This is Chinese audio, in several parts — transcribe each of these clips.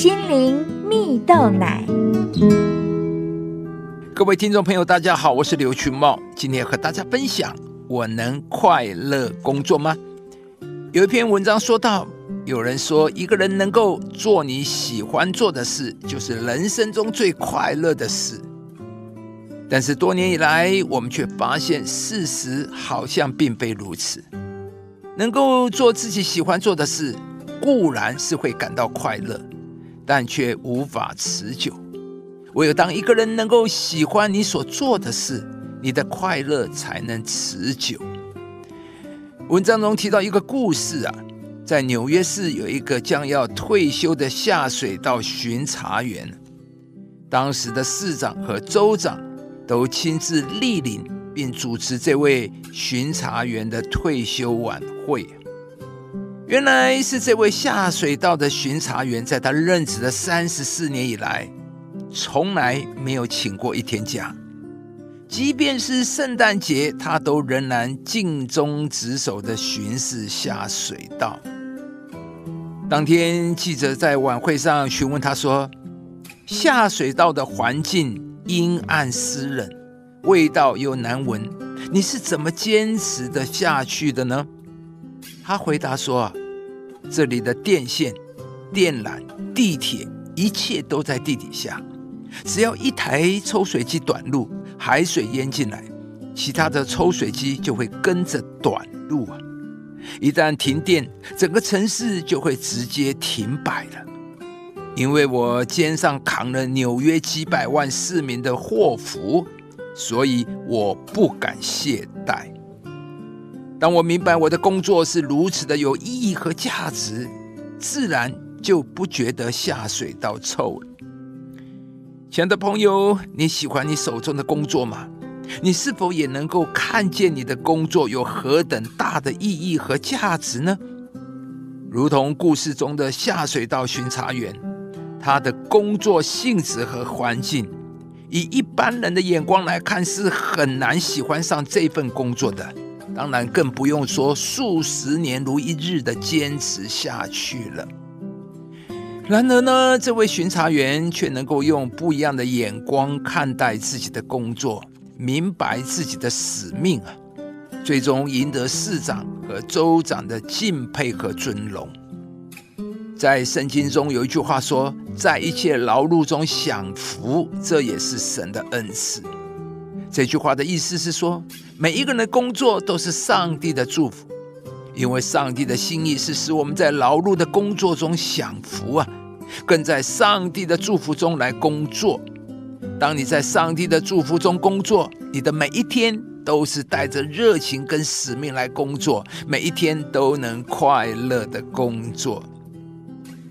心灵蜜豆奶。各位听众朋友，大家好，我是刘群茂，今天和大家分享：我能快乐工作吗？有一篇文章说到，有人说，一个人能够做你喜欢做的事，就是人生中最快乐的事。但是多年以来，我们却发现事实好像并非如此。能够做自己喜欢做的事，固然是会感到快乐，但却无法持久。唯有当一个人能够喜欢你所做的事，你的快乐才能持久。文章中提到一个故事啊，在纽约市有一个将要退休的下水道巡查员，当时的市长和州长。都亲自莅临并主持这位巡查员的退休晚会。原来是这位下水道的巡查员，在他任职的三十四年以来，从来没有请过一天假。即便是圣诞节，他都仍然尽忠职守的巡视下水道。当天，记者在晚会上询问他说：“下水道的环境？”阴暗湿冷，味道又难闻，你是怎么坚持的下去的呢？他回答说：“，这里的电线、电缆、地铁，一切都在地底下。只要一台抽水机短路，海水淹进来，其他的抽水机就会跟着短路啊！一旦停电，整个城市就会直接停摆了。”因为我肩上扛了纽约几百万市民的祸福，所以我不敢懈怠。当我明白我的工作是如此的有意义和价值，自然就不觉得下水道臭了。亲爱的朋友，你喜欢你手中的工作吗？你是否也能够看见你的工作有何等大的意义和价值呢？如同故事中的下水道巡查员。他的工作性质和环境，以一般人的眼光来看，是很难喜欢上这份工作的。当然，更不用说数十年如一日的坚持下去了。然而呢，这位巡查员却能够用不一样的眼光看待自己的工作，明白自己的使命啊，最终赢得市长和州长的敬佩和尊荣。在圣经中有一句话说：“在一切劳碌中享福，这也是神的恩赐。”这句话的意思是说，每一个人的工作都是上帝的祝福，因为上帝的心意是使我们在劳碌的工作中享福啊，更在上帝的祝福中来工作。当你在上帝的祝福中工作，你的每一天都是带着热情跟使命来工作，每一天都能快乐的工作。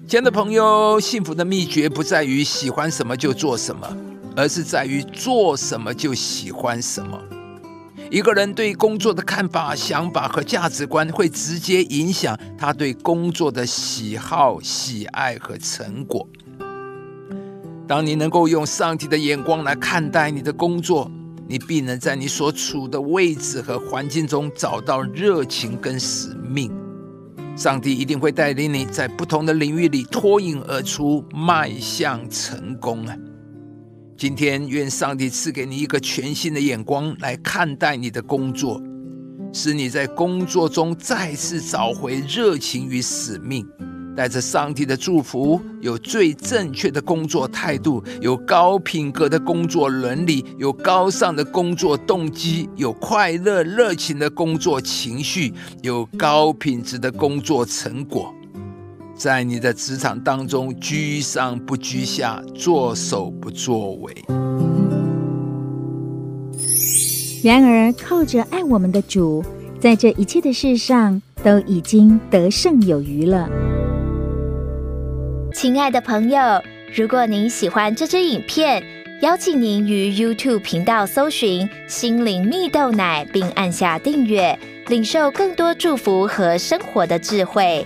亲爱的朋友，幸福的秘诀不在于喜欢什么就做什么，而是在于做什么就喜欢什么。一个人对工作的看法、想法和价值观，会直接影响他对工作的喜好、喜爱和成果。当你能够用上帝的眼光来看待你的工作，你必能在你所处的位置和环境中找到热情跟使命。上帝一定会带领你在不同的领域里脱颖而出，迈向成功啊！今天，愿上帝赐给你一个全新的眼光来看待你的工作，使你在工作中再次找回热情与使命。带着上帝的祝福，有最正确的工作态度，有高品格的工作伦理，有高尚的工作动机，有快乐热情的工作情绪，有高品质的工作成果，在你的职场当中居上不居下，作首不作尾。然而，靠着爱我们的主，在这一切的事上都已经得胜有余了。亲爱的朋友，如果您喜欢这支影片，邀请您于 YouTube 频道搜寻“心灵蜜豆奶”，并按下订阅，领受更多祝福和生活的智慧。